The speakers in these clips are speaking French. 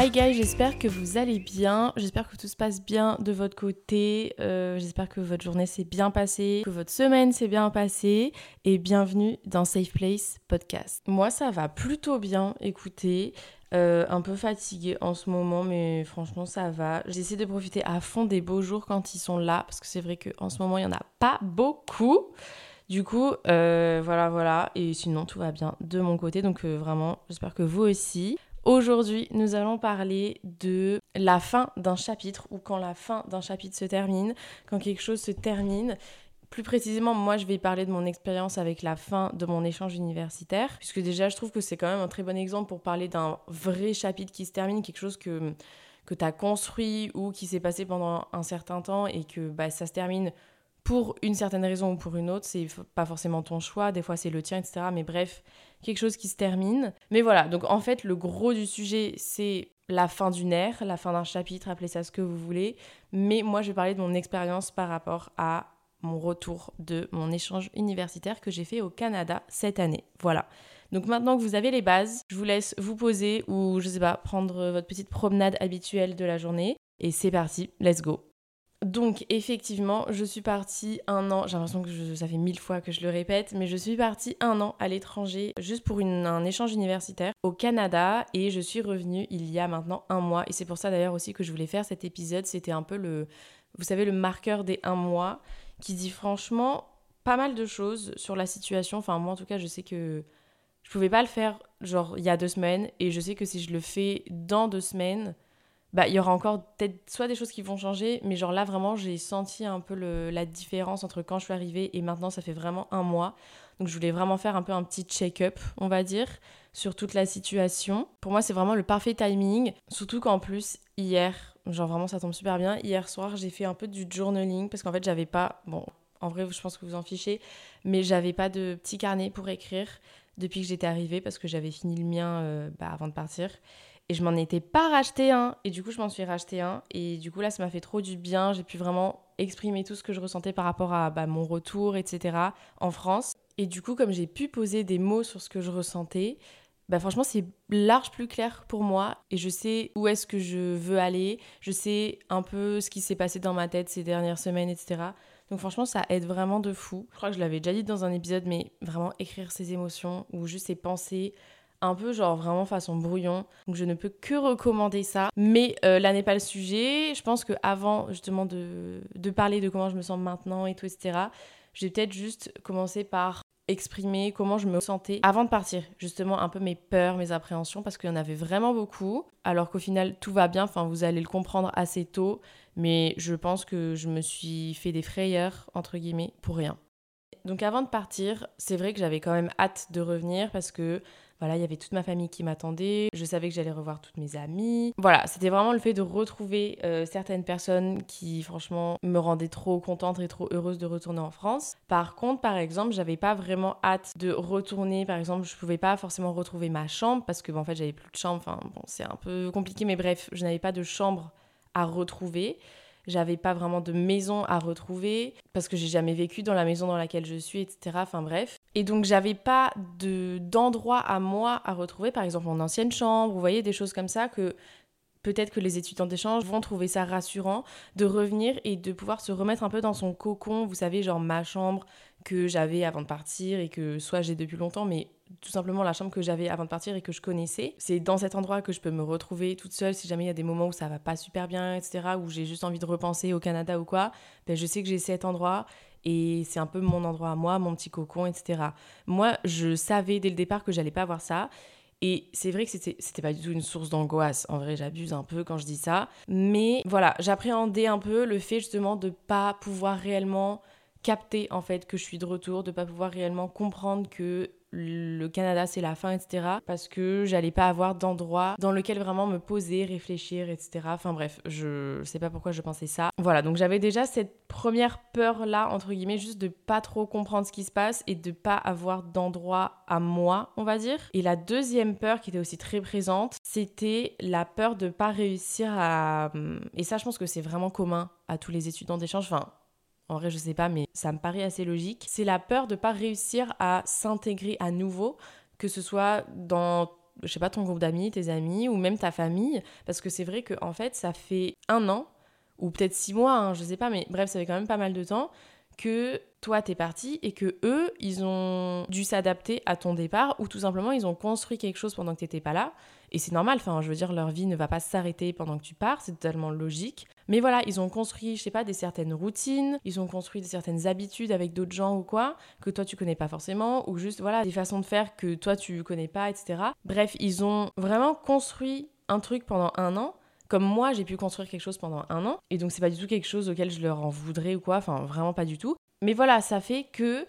Hi guys, j'espère que vous allez bien, j'espère que tout se passe bien de votre côté, euh, j'espère que votre journée s'est bien passée, que votre semaine s'est bien passée et bienvenue dans Safe Place Podcast. Moi ça va plutôt bien, écoutez, euh, un peu fatiguée en ce moment mais franchement ça va. J'essaie de profiter à fond des beaux jours quand ils sont là parce que c'est vrai qu'en ce moment il n'y en a pas beaucoup. Du coup, euh, voilà, voilà. Et sinon, tout va bien de mon côté. Donc, vraiment, j'espère que vous aussi. Aujourd'hui, nous allons parler de la fin d'un chapitre ou quand la fin d'un chapitre se termine, quand quelque chose se termine. Plus précisément, moi, je vais parler de mon expérience avec la fin de mon échange universitaire, puisque déjà, je trouve que c'est quand même un très bon exemple pour parler d'un vrai chapitre qui se termine, quelque chose que, que tu as construit ou qui s'est passé pendant un certain temps et que bah, ça se termine pour une certaine raison ou pour une autre. C'est pas forcément ton choix, des fois c'est le tien, etc. Mais bref, quelque chose qui se termine. Mais voilà, donc en fait, le gros du sujet, c'est la fin d'une ère, la fin d'un chapitre, appelez ça ce que vous voulez. Mais moi, je vais parler de mon expérience par rapport à mon retour de mon échange universitaire que j'ai fait au Canada cette année. Voilà. Donc maintenant que vous avez les bases, je vous laisse vous poser ou je sais pas, prendre votre petite promenade habituelle de la journée. Et c'est parti, let's go. Donc effectivement, je suis partie un an, j'ai l'impression que je- ça fait mille fois que je le répète, mais je suis partie un an à l'étranger juste pour un échange universitaire au Canada et je suis revenue il y a maintenant un mois. Et c'est pour ça d'ailleurs aussi que je voulais faire cet épisode, c'était un peu le, vous savez, le marqueur des un mois qui dit franchement pas mal de choses sur la situation. Enfin moi en tout cas je sais que je pouvais pas le faire genre il y a deux semaines et je sais que si je le fais dans deux semaines bah, il y aura encore peut-être soit des choses qui vont changer, mais genre là vraiment j'ai senti un peu le- la différence entre quand je suis arrivée et maintenant ça fait vraiment un mois. Donc je voulais vraiment faire un peu un petit check-up, on va dire, sur toute la situation. Pour moi c'est vraiment le parfait timing, surtout qu'en plus hier, genre vraiment ça tombe super bien, hier soir j'ai fait un peu du journaling parce qu'en fait j'avais pas, bon en vrai je pense que vous en fichez, mais j'avais pas de petit carnet pour écrire depuis que j'étais arrivée parce que j'avais fini le mien euh, bah, avant de partir. Et je m'en étais pas racheté un. Et du coup, je m'en suis racheté un. Et du coup, là, ça m'a fait trop du bien. J'ai pu vraiment exprimer tout ce que je ressentais par rapport à bah, mon retour, etc. en France. Et du coup, comme j'ai pu poser des mots sur ce que je ressentais, bah franchement, c'est large plus clair pour moi. Et je sais où est-ce que je veux aller. Je sais un peu ce qui s'est passé dans ma tête ces dernières semaines, etc. Donc franchement, ça aide vraiment de fou. Je crois que je l'avais déjà dit dans un épisode, mais vraiment écrire ses émotions ou juste ses pensées, un peu genre vraiment façon brouillon. Donc je ne peux que recommander ça. Mais euh, là n'est pas le sujet. Je pense que avant justement de, de parler de comment je me sens maintenant et tout, etc., je vais peut-être juste commencer par exprimer comment je me sentais avant de partir. Justement un peu mes peurs, mes appréhensions, parce qu'il y en avait vraiment beaucoup. Alors qu'au final tout va bien, enfin vous allez le comprendre assez tôt. Mais je pense que je me suis fait des frayeurs, entre guillemets, pour rien. Donc avant de partir, c'est vrai que j'avais quand même hâte de revenir parce que voilà, il y avait toute ma famille qui m'attendait, je savais que j'allais revoir toutes mes amies. Voilà, c'était vraiment le fait de retrouver euh, certaines personnes qui franchement me rendaient trop contente et trop heureuse de retourner en France. Par contre, par exemple, j'avais pas vraiment hâte de retourner, par exemple, je pouvais pas forcément retrouver ma chambre parce que en fait, j'avais plus de chambre, enfin bon, c'est un peu compliqué mais bref, je n'avais pas de chambre à retrouver. J'avais pas vraiment de maison à retrouver parce que j'ai jamais vécu dans la maison dans laquelle je suis, etc. Enfin bref. Et donc j'avais pas de d'endroit à moi à retrouver, par exemple mon ancienne chambre, vous voyez des choses comme ça que peut-être que les étudiants d'échange vont trouver ça rassurant de revenir et de pouvoir se remettre un peu dans son cocon, vous savez, genre ma chambre que j'avais avant de partir et que soit j'ai depuis longtemps, mais tout simplement la chambre que j'avais avant de partir et que je connaissais. C'est dans cet endroit que je peux me retrouver toute seule si jamais il y a des moments où ça va pas super bien, etc., où j'ai juste envie de repenser au Canada ou quoi. Ben, je sais que j'ai cet endroit et c'est un peu mon endroit à moi, mon petit cocon, etc. Moi, je savais dès le départ que j'allais pas avoir ça. Et c'est vrai que c'était, pas du tout une source d'angoisse. En vrai, j'abuse un peu quand je dis ça. Mais voilà, j'appréhendais un peu le fait justement de pas pouvoir réellement capter en fait que je suis de retour, de pas pouvoir réellement comprendre que le Canada c'est la fin, etc. Parce que j'allais pas avoir d'endroit dans lequel vraiment me poser, réfléchir, etc. Enfin bref, je sais pas pourquoi je pensais ça. Voilà, donc j'avais déjà cette première peur là, entre guillemets, juste de pas trop comprendre ce qui se passe et de pas avoir d'endroit à moi, on va dire. Et la deuxième peur qui était aussi très présente, c'était la peur de pas réussir à. Et ça, je pense que c'est vraiment commun à tous les étudiants d'échange. Enfin, en vrai je sais pas, mais ça me paraît assez logique, c'est la peur de pas réussir à s'intégrer à nouveau, que ce soit dans je sais pas ton groupe d'amis, tes amis ou même ta famille, parce que c'est vrai que en fait ça fait un an ou peut-être six mois, hein, je sais pas, mais bref ça fait quand même pas mal de temps que toi t'es parti et que eux ils ont dû s'adapter à ton départ ou tout simplement ils ont construit quelque chose pendant que t'étais pas là. Et c'est normal enfin je veux dire leur vie ne va pas s'arrêter pendant que tu pars c'est totalement logique mais voilà ils ont construit je sais pas des certaines routines ils ont construit des certaines habitudes avec d'autres gens ou quoi que toi tu connais pas forcément ou juste voilà des façons de faire que toi tu connais pas etc bref ils ont vraiment construit un truc pendant un an comme moi j'ai pu construire quelque chose pendant un an et donc c'est pas du tout quelque chose auquel je leur en voudrais ou quoi enfin vraiment pas du tout. Mais voilà, ça fait que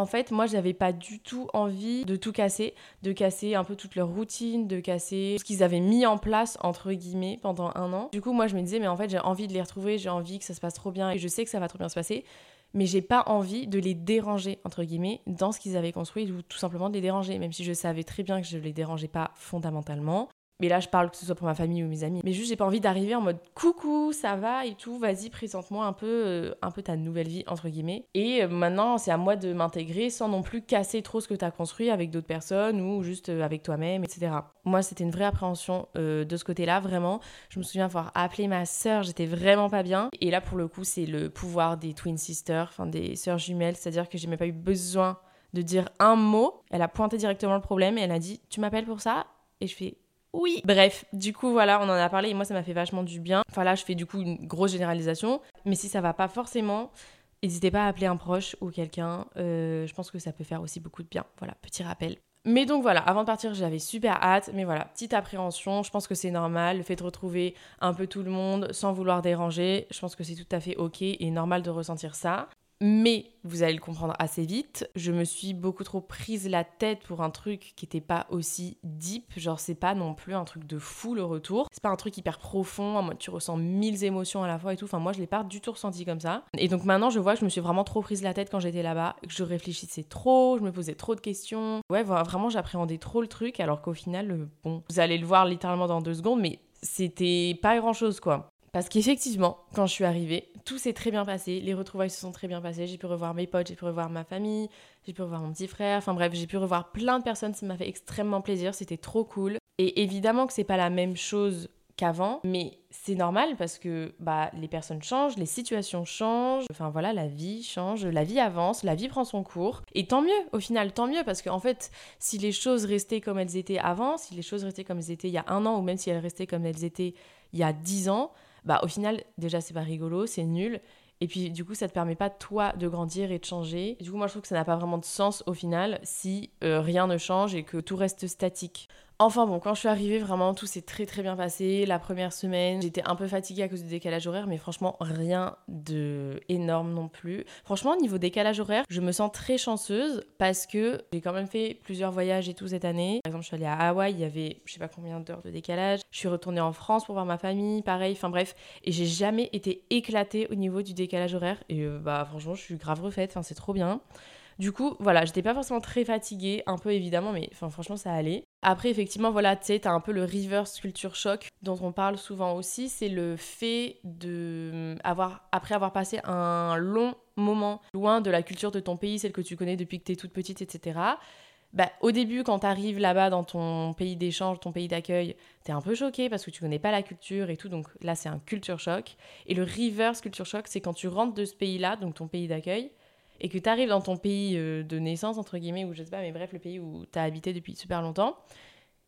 en fait, moi, j'avais pas du tout envie de tout casser, de casser un peu toute leur routine, de casser ce qu'ils avaient mis en place, entre guillemets, pendant un an. Du coup, moi, je me disais, mais en fait, j'ai envie de les retrouver, j'ai envie que ça se passe trop bien, et je sais que ça va trop bien se passer, mais j'ai pas envie de les déranger, entre guillemets, dans ce qu'ils avaient construit, ou tout simplement de les déranger, même si je savais très bien que je les dérangeais pas fondamentalement. Mais là, je parle que ce soit pour ma famille ou mes amis. Mais juste, j'ai pas envie d'arriver en mode coucou, ça va et tout, vas-y, présente-moi un peu, euh, un peu ta nouvelle vie, entre guillemets. Et euh, maintenant, c'est à moi de m'intégrer sans non plus casser trop ce que tu as construit avec d'autres personnes ou juste euh, avec toi-même, etc. Moi, c'était une vraie appréhension de ce côté-là, vraiment. Je me souviens avoir appelé ma sœur, j'étais vraiment pas bien. Et là, pour le coup, c'est le pouvoir des twin sisters, enfin des sœurs jumelles, c'est-à-dire que j'ai même pas eu besoin de dire un mot. Elle a pointé directement le problème et elle a dit Tu m'appelles pour ça? Et je fais oui. Bref, du coup, voilà, on en a parlé et moi, ça m'a fait vachement du bien. Enfin, là, je fais du coup une grosse généralisation. Mais si ça va pas forcément, n'hésitez pas à appeler un proche ou quelqu'un. Euh, je pense que ça peut faire aussi beaucoup de bien. Voilà, petit rappel. Mais donc voilà, avant de partir, j'avais super hâte, mais voilà, petite appréhension, je pense que c'est normal, le fait de retrouver un peu tout le monde sans vouloir déranger, je pense que c'est tout à fait ok et normal de ressentir ça. Mais vous allez le comprendre assez vite, je me suis beaucoup trop prise la tête pour un truc qui n'était pas aussi deep. Genre, c'est pas non plus un truc de fou le retour. C'est pas un truc hyper profond, en mode tu ressens mille émotions à la fois et tout. Enfin, moi, je l'ai pas du tout ressenti comme ça. Et donc maintenant, je vois que je me suis vraiment trop prise la tête quand j'étais là-bas, que je réfléchissais trop, je me posais trop de questions. Ouais, vraiment, j'appréhendais trop le truc, alors qu'au final, euh, bon, vous allez le voir littéralement dans deux secondes, mais c'était pas grand chose quoi. Parce qu'effectivement, quand je suis arrivée, tout s'est très bien passé, les retrouvailles se sont très bien passées, j'ai pu revoir mes potes, j'ai pu revoir ma famille, j'ai pu revoir mon petit frère, enfin bref, j'ai pu revoir plein de personnes, ça m'a fait extrêmement plaisir, c'était trop cool. Et évidemment que c'est pas la même chose qu'avant, mais c'est normal parce que bah, les personnes changent, les situations changent, enfin voilà, la vie change, la vie avance, la vie prend son cours. Et tant mieux, au final, tant mieux, parce qu'en fait, si les choses restaient comme elles étaient avant, si les choses restaient comme elles étaient il y a un an, ou même si elles restaient comme elles étaient il y a dix ans, bah au final déjà c'est pas rigolo, c'est nul. Et puis du coup ça te permet pas toi de grandir et de changer. du coup moi je trouve que ça n'a pas vraiment de sens au final si euh, rien ne change et que tout reste statique. Enfin bon, quand je suis arrivée, vraiment tout s'est très très bien passé. La première semaine, j'étais un peu fatiguée à cause du décalage horaire, mais franchement rien de énorme non plus. Franchement, au niveau décalage horaire, je me sens très chanceuse parce que j'ai quand même fait plusieurs voyages et tout cette année. Par exemple, je suis allée à Hawaï, il y avait je sais pas combien d'heures de décalage. Je suis retournée en France pour voir ma famille, pareil, enfin bref. Et j'ai jamais été éclatée au niveau du décalage horaire. Et euh, bah franchement, je suis grave refaite, enfin c'est trop bien. Du coup, voilà, j'étais pas forcément très fatiguée, un peu évidemment, mais franchement, ça allait. Après, effectivement, voilà, tu sais, t'as un peu le reverse culture shock dont on parle souvent aussi. C'est le fait de avoir, après avoir passé un long moment loin de la culture de ton pays, celle que tu connais depuis que t'es toute petite, etc. Bah, au début, quand t'arrives là-bas dans ton pays d'échange, ton pays d'accueil, t'es un peu choqué parce que tu connais pas la culture et tout. Donc là, c'est un culture shock. Et le reverse culture shock, c'est quand tu rentres de ce pays-là, donc ton pays d'accueil, et que tu arrives dans ton pays euh, de naissance, entre guillemets, ou je sais pas, mais bref, le pays où tu as habité depuis super longtemps,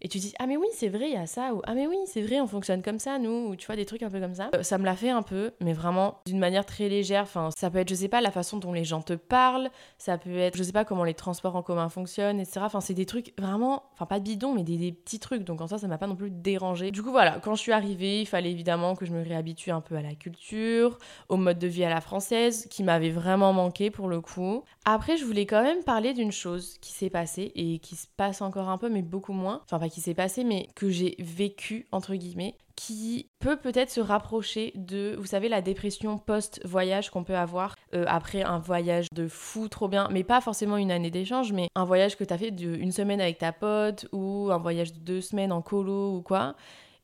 et tu dis ah mais oui c'est vrai il y a ça ou ah mais oui c'est vrai on fonctionne comme ça nous ou tu vois des trucs un peu comme ça. Euh, ça me l'a fait un peu mais vraiment d'une manière très légère. Enfin ça peut être je sais pas la façon dont les gens te parlent. Ça peut être je sais pas comment les transports en commun fonctionnent etc enfin c'est des trucs vraiment enfin pas bidons mais des, petits trucs. Donc en ça ça m'a pas non plus dérangé du coup voilà quand je suis arrivée il fallait évidemment que je me réhabitue un peu à la culture au mode de vie à la française qui m'avait vraiment manqué pour le coup. Après je voulais quand même parler d'une chose qui s'est passée et qui se passe encore un peu mais beaucoup moins. Enfin pas qui s'est passé, mais que j'ai vécu, entre guillemets, qui peut peut-être se rapprocher de, vous savez, la dépression post-voyage qu'on peut avoir euh, après un voyage de fou, trop bien, mais pas forcément une année d'échange, mais un voyage que tu as fait d'une semaine avec ta pote ou un voyage de deux semaines en colo ou quoi.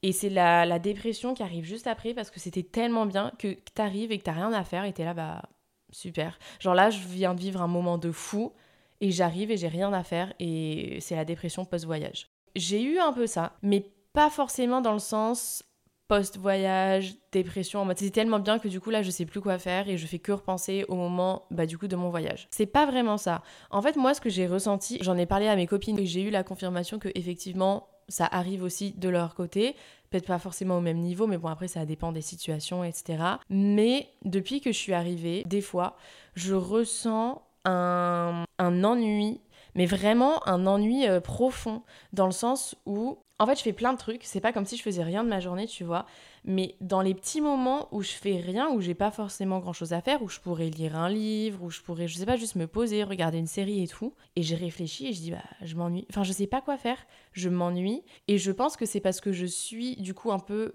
Et c'est la, la, dépression qui arrive juste après parce que c'était tellement bien que t'arrives et que t'as rien à faire et t'es là, bah super. Genre là, je viens de vivre un moment de fou et j'arrive et j'ai rien à faire et c'est la dépression post-voyage. J'ai eu un peu ça, mais pas forcément dans le sens post-voyage, dépression, en mode c'est tellement bien que du coup là je sais plus quoi faire et je fais que repenser au moment bah du coup de mon voyage. C'est pas vraiment ça. En fait moi ce que j'ai ressenti, j'en ai parlé à mes copines et j'ai eu la confirmation que effectivement ça arrive aussi de leur côté, peut-être pas forcément au même niveau, mais bon après ça dépend des situations etc. Mais depuis que je suis arrivée, des fois je ressens un, un ennui mais vraiment un ennui euh, profond, dans le sens où, en fait, je fais plein de trucs, c'est pas comme si je faisais rien de ma journée, tu vois, mais dans les petits moments où je fais rien, où j'ai pas forcément grand chose à faire, où je pourrais lire un livre, où je pourrais, je sais pas, juste me poser, regarder une série et tout, et j'ai réfléchi et je dis, bah, je m'ennuie, enfin, je sais pas quoi faire, je m'ennuie, et je pense que c'est parce que je suis, du coup, un peu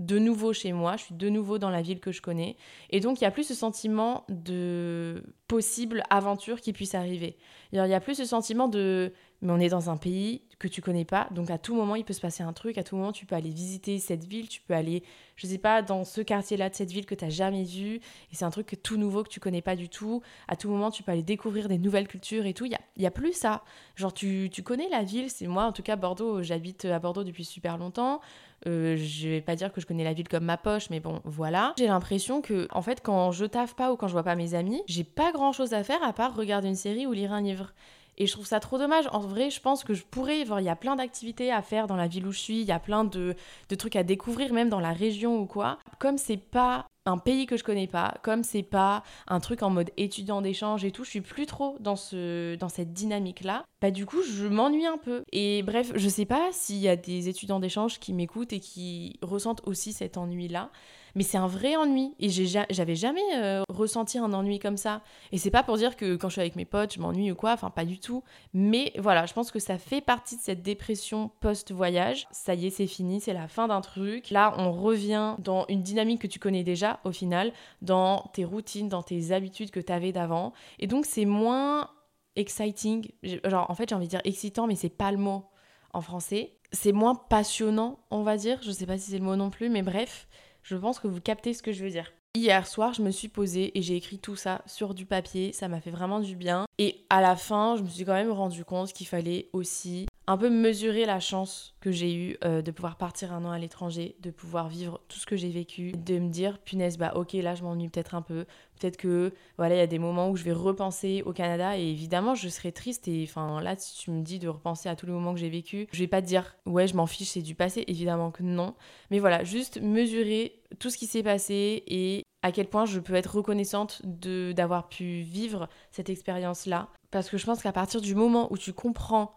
de nouveau chez moi, je suis de nouveau dans la ville que je connais. Et donc, il y a plus ce sentiment de possible aventure qui puisse arriver. Il y a plus ce sentiment de mais on est dans un pays que tu connais pas, donc à tout moment il peut se passer un truc, à tout moment tu peux aller visiter cette ville, tu peux aller, je sais pas, dans ce quartier-là de cette ville que tu n'as jamais vu, et c'est un truc tout nouveau que tu connais pas du tout. À tout moment tu peux aller découvrir des nouvelles cultures et tout. Il y a, y a, plus ça. Genre tu, tu connais la ville, c'est moi en tout cas Bordeaux, j'habite à Bordeaux depuis super longtemps. Euh, je vais pas dire que je connais la ville comme ma poche, mais bon, voilà. J'ai l'impression que, en fait, quand je taffe pas ou quand je vois pas mes amis, j'ai pas chose à faire à part regarder une série ou lire un livre. Et je trouve ça trop dommage. En vrai, je pense que je pourrais. Il y a plein d'activités à faire dans la ville où je suis. Il y a plein de, de, trucs à découvrir, même dans la région ou quoi. Comme c'est pas un pays que je connais pas, comme c'est pas un truc en mode étudiant d'échange et tout, je suis plus trop dans, ce, dans cette dynamique-là. Bah du coup, je m'ennuie un peu. Et bref, je sais pas s'il y a des étudiants d'échange qui m'écoutent et qui ressentent aussi cet ennui-là mais c'est un vrai ennui. Et j'avais jamais euh, ressenti un ennui comme ça. Et c'est pas pour dire que quand je suis avec mes potes, je m'ennuie ou quoi, enfin pas du tout. Mais voilà, je pense que ça fait partie de cette dépression post-voyage. Ça y est, c'est fini, c'est la fin d'un truc. Là, on revient dans une dynamique que tu connais déjà au final, dans tes routines, dans tes habitudes que tu avais d'avant. Et donc c'est moins exciting. Genre, en fait, j'ai envie de dire excitant, mais c'est pas le mot en français. C'est moins passionnant, on va dire. Je sais pas si c'est le mot non plus, mais bref. Je pense que vous captez ce que je veux dire. Hier soir, je me suis posée et j'ai écrit tout ça sur du papier. Ça m'a fait vraiment du bien. Et à la fin, je me suis quand même rendu compte qu'il fallait aussi un peu mesurer la chance que j'ai eue euh, de pouvoir partir un an à l'étranger, de pouvoir vivre tout ce que j'ai vécu, de me dire punaise bah ok là je m'ennuie peut-être un peu, peut-être que voilà il y a des moments où je vais repenser au Canada et évidemment je serai triste et enfin là si tu me dis de repenser à tous les moments que j'ai vécu, je vais pas te dire ouais je m'en fiche c'est du passé, évidemment que non, mais voilà juste mesurer tout ce qui s'est passé et à quel point je peux être reconnaissante de d'avoir pu vivre cette expérience là parce que je pense qu'à partir du moment où tu comprends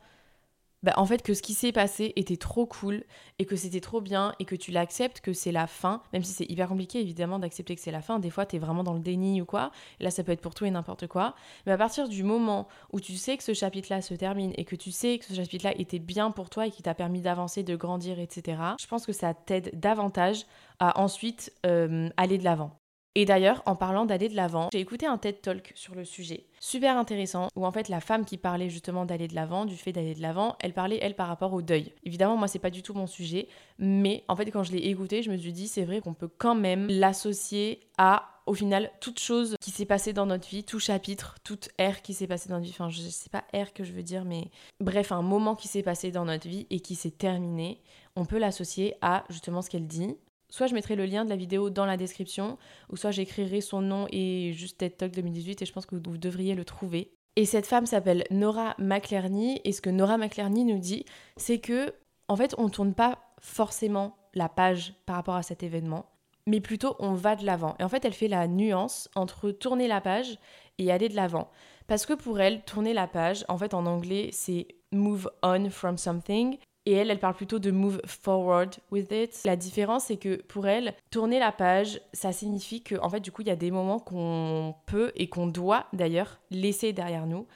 bah, en fait que ce qui s'est passé était trop cool et que c'était trop bien et que tu l'acceptes que c'est la fin, même si c'est hyper compliqué évidemment d'accepter que c'est la fin, des fois tu es vraiment dans le déni ou quoi, là ça peut être pour tout et n'importe quoi, mais à partir du moment où tu sais que ce chapitre-là se termine et que tu sais que ce chapitre-là était bien pour toi et qui t'a permis d'avancer, de grandir, etc., je pense que ça t'aide davantage à ensuite euh, aller de l'avant. Et d'ailleurs, en parlant d'aller de l'avant, j'ai écouté un TED Talk sur le sujet, super intéressant, où en fait la femme qui parlait justement d'aller de l'avant, du fait d'aller de l'avant, elle parlait elle par rapport au deuil. Évidemment, moi c'est pas du tout mon sujet, mais en fait quand je l'ai écouté, je me suis dit c'est vrai qu'on peut quand même l'associer à au final toute chose qui s'est passée dans notre vie, tout chapitre, toute ère qui s'est passée dans notre vie, enfin je sais pas ère que je veux dire, mais bref, un moment qui s'est passé dans notre vie et qui s'est terminé, on peut l'associer à justement ce qu'elle dit, Soit je mettrai le lien de la vidéo dans la description, ou soit j'écrirai son nom et juste TED Talk 2018 et je pense que vous devriez le trouver. Et cette femme s'appelle Nora McLerney et ce que Nora McLerney nous dit, c'est que en fait on tourne pas forcément la page par rapport à cet événement, mais plutôt on va de l'avant. Et en fait elle fait la nuance entre tourner la page et aller de l'avant. Parce que pour elle, tourner la page, en fait en anglais c'est move on from something et elle, elle parle plutôt de move forward with it. La différence, c'est que pour elle, tourner la page, ça signifie que, en fait, du coup, il y a des moments qu'on peut et qu'on doit d'ailleurs laisser derrière nous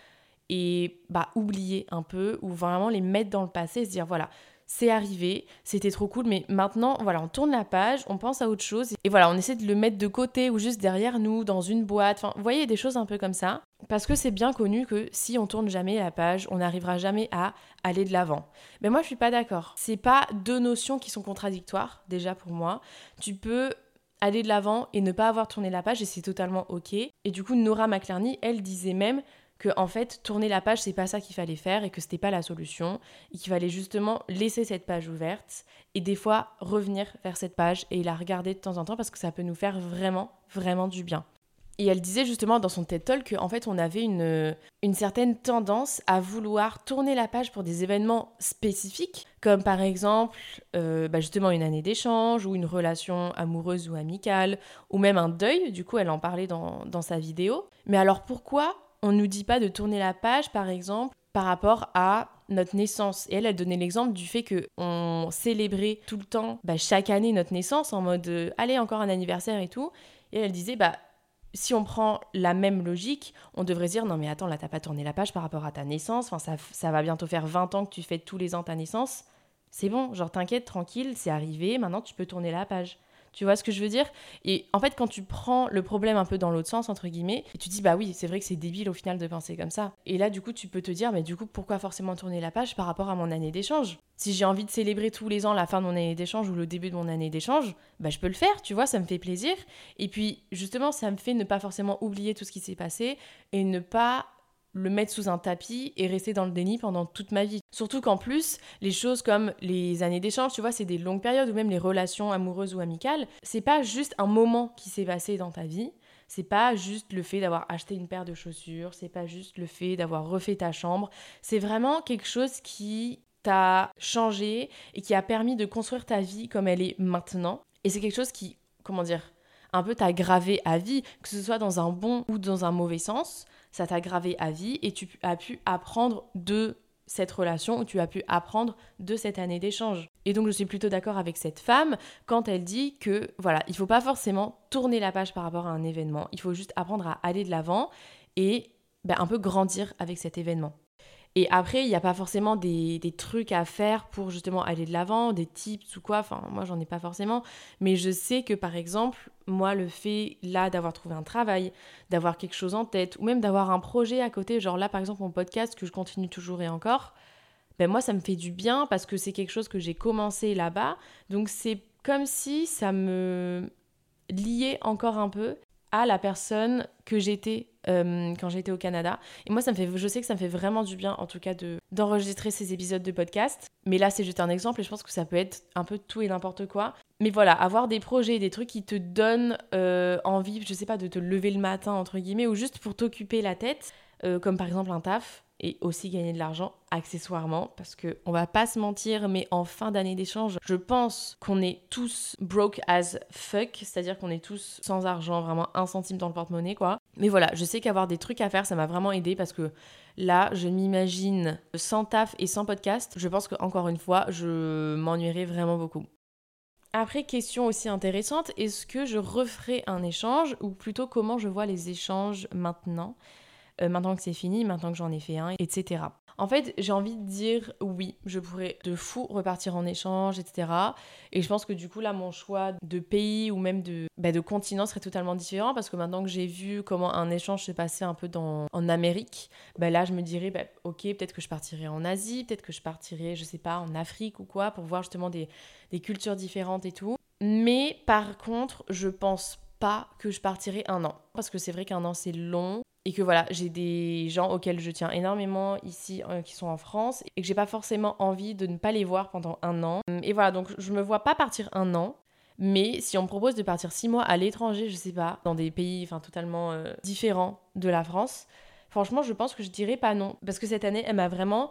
et bah, oublier un peu ou vraiment les mettre dans le passé et se dire voilà, c'est arrivé, c'était trop cool, mais maintenant, voilà, on tourne la page, on pense à autre chose, et voilà, on essaie de le mettre de côté ou juste derrière nous, dans une boîte, enfin, vous voyez, des choses un peu comme ça, parce que c'est bien connu que si on tourne jamais la page, on n'arrivera jamais à aller de l'avant. Mais moi, je suis pas d'accord. C'est pas deux notions qui sont contradictoires, déjà pour moi. Tu peux aller de l'avant et ne pas avoir tourné la page, et c'est totalement ok. Et du coup, Nora McLarney, elle disait même que en fait tourner la page c'est pas ça qu'il fallait faire et que c'était pas la solution et qu'il fallait justement laisser cette page ouverte et des fois revenir vers cette page et la regarder de temps en temps parce que ça peut nous faire vraiment vraiment du bien. Et elle disait justement dans son TED Talk qu'en fait on avait une, une certaine tendance à vouloir tourner la page pour des événements spécifiques, comme par exemple euh, bah justement une année d'échange ou une relation amoureuse ou amicale, ou même un deuil, du coup elle en parlait dans, dans sa vidéo. Mais alors pourquoi on nous dit pas de tourner la page, par exemple, par rapport à notre naissance? Et elle, elle donnait l'exemple du fait que on célébrait tout le temps, bah, chaque année, notre naissance en mode euh, allez, encore un anniversaire et tout. Et elle disait, bah, si on prend la même logique, on devrait dire non, mais attends, là, t'as pas tourné la page par rapport à ta naissance. Ça, ça va bientôt faire 20 ans que tu fais tous les ans ta naissance. C'est bon, genre t'inquiète, tranquille, c'est arrivé, maintenant tu peux tourner la page. Tu vois ce que je veux dire? Et en fait, quand tu prends le problème un peu dans l'autre sens, entre guillemets, et tu dis, bah oui, c'est vrai que c'est débile au final de penser comme ça. Et là, du coup, tu peux te dire, mais du coup, pourquoi forcément tourner la page par rapport à mon année d'échange? Si j'ai envie de célébrer tous les ans la fin de mon année d'échange ou le début de mon année d'échange, bah je peux le faire, tu vois, ça me fait plaisir. Et puis, justement, ça me fait ne pas forcément oublier tout ce qui s'est passé et ne pas le mettre sous un tapis et rester dans le déni pendant toute ma vie. Surtout qu'en plus, les choses comme les années d'échange, tu vois, c'est des longues périodes ou même les relations amoureuses ou amicales, c'est pas juste un moment qui s'est passé dans ta vie, c'est pas juste le fait d'avoir acheté une paire de chaussures, c'est pas juste le fait d'avoir refait ta chambre, c'est vraiment quelque chose qui t'a changé et qui a permis de construire ta vie comme elle est maintenant. Et c'est quelque chose qui, comment dire, un peu t'a gravé à vie, que ce soit dans un bon ou dans un mauvais sens ça t'a gravé à vie et tu as pu apprendre de cette relation ou tu as pu apprendre de cette année d'échange. Et donc je suis plutôt d'accord avec cette femme quand elle dit que voilà, il faut pas forcément tourner la page par rapport à un événement, il faut juste apprendre à aller de l'avant et ben, un peu grandir avec cet événement. Et après, il n'y a pas forcément des, trucs à faire pour justement aller de l'avant, des tips ou quoi. Enfin, moi, j'en ai pas forcément. Mais je sais que par exemple, moi, le fait là d'avoir trouvé un travail, d'avoir quelque chose en tête, ou même d'avoir un projet à côté, genre là, par exemple, mon podcast que je continue toujours et encore, ben moi, ça me fait du bien parce que c'est quelque chose que j'ai commencé là-bas. Donc, c'est comme si ça me liait encore un peu à la personne que j'étais euh, quand j'étais au Canada. Et moi, ça me fait, je sais que ça me fait vraiment du bien, en tout cas, de d'enregistrer ces épisodes de podcast. Mais là, c'est juste un exemple et je pense que ça peut être un peu tout et n'importe quoi. Mais voilà, avoir des projets, des trucs qui te donnent euh, envie, je sais pas, de te lever le matin, entre guillemets, ou juste pour t'occuper la tête, euh, comme par exemple un taf, et aussi gagner de l'argent accessoirement parce que on va pas se mentir mais en fin d'année d'échange je pense qu'on est tous broke as fuck c'est-à-dire qu'on est tous sans argent vraiment un centime dans le porte-monnaie quoi Mais voilà, je sais qu'avoir des trucs à faire, ça m'a vraiment aidé parce que là, je m'imagine sans taf et sans podcast. Je pense qu'encore une fois, je m'ennuierai vraiment beaucoup. Après, question aussi intéressante, est-ce que je referai un échange ou plutôt comment je vois les échanges maintenant euh, maintenant que c'est fini, maintenant que j'en ai fait un, etc. En fait, j'ai envie de dire oui, je pourrais de fou repartir en échange, etc. Et je pense que du coup, là, mon choix de pays ou même de, bah, de continent serait totalement différent parce que maintenant que j'ai vu comment un échange se passait un peu en Amérique, bah, là, je me dirais, bah, ok, peut-être que je partirais en Asie, peut-être que je partirais, je sais pas, en Afrique ou quoi, pour voir justement des, des cultures différentes et tout. Mais par contre, je pense pas que je partirai un an. Parce que c'est vrai qu'un an, c'est long et que voilà, j'ai des gens auxquels je tiens énormément ici euh, qui sont en France et que j'ai pas forcément envie de ne pas les voir pendant un an. Et voilà, donc je me vois pas partir un an. Mais si on me propose de partir six mois à l'étranger, je sais pas, dans des pays enfin totalement euh, différents de la France, franchement, je pense que je dirais pas non. Parce que cette année, elle m'a vraiment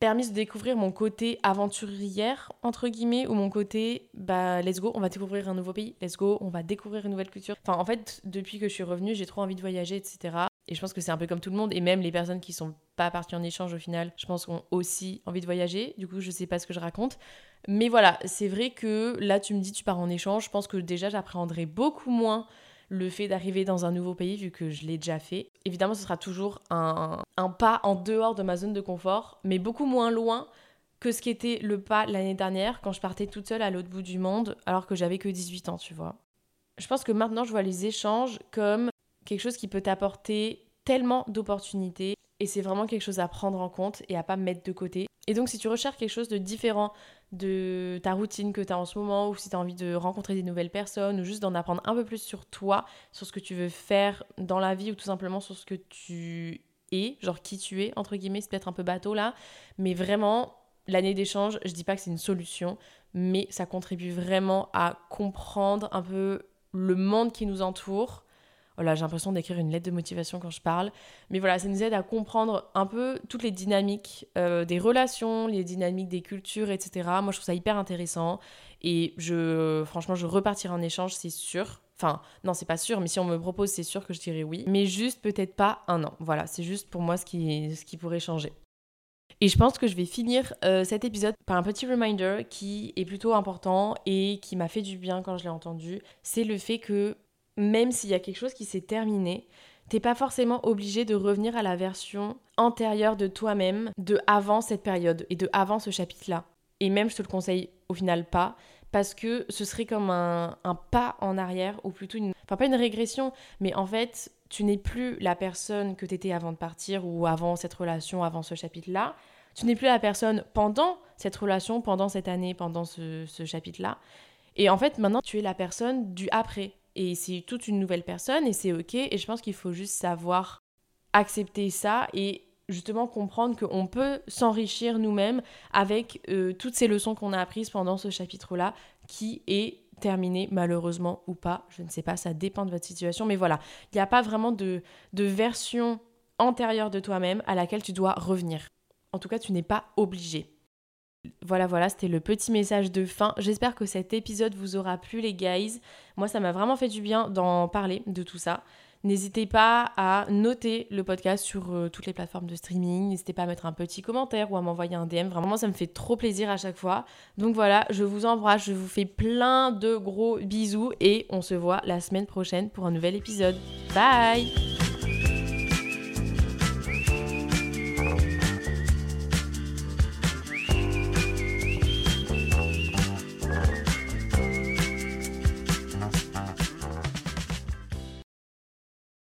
permis de découvrir mon côté aventurière, entre guillemets, ou mon côté, bah, let's go, on va découvrir un nouveau pays, let's go, on va découvrir une nouvelle culture. Enfin, en fait, depuis que je suis revenue, j'ai trop envie de voyager, etc. Et je pense que c'est un peu comme tout le monde, et même les personnes qui sont pas parties en échange au final, je pense ont aussi envie de voyager. Du coup, je sais pas ce que je raconte. Mais voilà, c'est vrai que là, tu me dis, tu pars en échange. Je pense que déjà, j'appréhendrai beaucoup moins le fait d'arriver dans un nouveau pays, vu que je l'ai déjà fait. Évidemment, ce sera toujours un, un pas en dehors de ma zone de confort, mais beaucoup moins loin que ce qui était le pas l'année dernière, quand je partais toute seule à l'autre bout du monde, alors que j'avais que 18 ans, tu vois. Je pense que maintenant, je vois les échanges comme quelque chose qui peut t'apporter tellement d'opportunités et c'est vraiment quelque chose à prendre en compte et à pas mettre de côté. Et donc si tu recherches quelque chose de différent de ta routine que tu as en ce moment ou si tu as envie de rencontrer des nouvelles personnes ou juste d'en apprendre un peu plus sur toi, sur ce que tu veux faire dans la vie ou tout simplement sur ce que tu es, genre qui tu es entre guillemets, c'est peut-être un peu bateau là, mais vraiment l'année d'échange, je dis pas que c'est une solution, mais ça contribue vraiment à comprendre un peu le monde qui nous entoure voilà, j'ai l'impression d'écrire une lettre de motivation quand je parle. Mais voilà, ça nous aide à comprendre un peu toutes les dynamiques euh, des relations, les dynamiques des cultures, etc. Moi, je trouve ça hyper intéressant. Et je, franchement, je repartirai en échange, c'est sûr. Enfin, non, c'est pas sûr, mais si on me propose, c'est sûr que je dirais oui. Mais juste peut-être pas un an. Voilà, c'est juste pour moi ce qui, ce qui pourrait changer. Et je pense que je vais finir euh, cet épisode par un petit reminder qui est plutôt important et qui m'a fait du bien quand je l'ai entendu. C'est le fait que même s'il y a quelque chose qui s'est terminé, t'es pas forcément obligé de revenir à la version antérieure de toi-même de avant cette période et de avant ce chapitre-là. Et même, je te le conseille au final pas, parce que ce serait comme un, pas en arrière, ou plutôt une. Enfin, pas une régression, mais en fait, tu n'es plus la personne que t'étais avant de partir ou avant cette relation, avant ce chapitre-là. Tu n'es plus la personne pendant cette relation, pendant cette année, pendant ce, ce chapitre-là. Et en fait, maintenant, tu es la personne du après et c'est toute une nouvelle personne et c'est ok et je pense qu'il faut juste savoir accepter ça et justement comprendre qu'on peut s'enrichir nous-mêmes avec euh, toutes ces leçons qu'on a apprises pendant ce chapitre-là qui est terminé malheureusement ou pas, je ne sais pas, ça dépend de votre situation, mais voilà, il n'y a pas vraiment de, de version antérieure de toi-même à laquelle tu dois revenir. En tout cas, tu n'es pas obligé. Voilà, voilà, c'était le petit message de fin. J'espère que cet épisode vous aura plu, les guys. Moi, ça m'a vraiment fait du bien d'en parler de tout ça. N'hésitez pas à noter le podcast sur euh, toutes les plateformes de streaming. N'hésitez pas à mettre un petit commentaire ou à m'envoyer un DM. Vraiment, ça me fait trop plaisir à chaque fois. Donc voilà, je vous embrasse, je vous fais plein de gros bisous et on se voit la semaine prochaine pour un nouvel épisode. Bye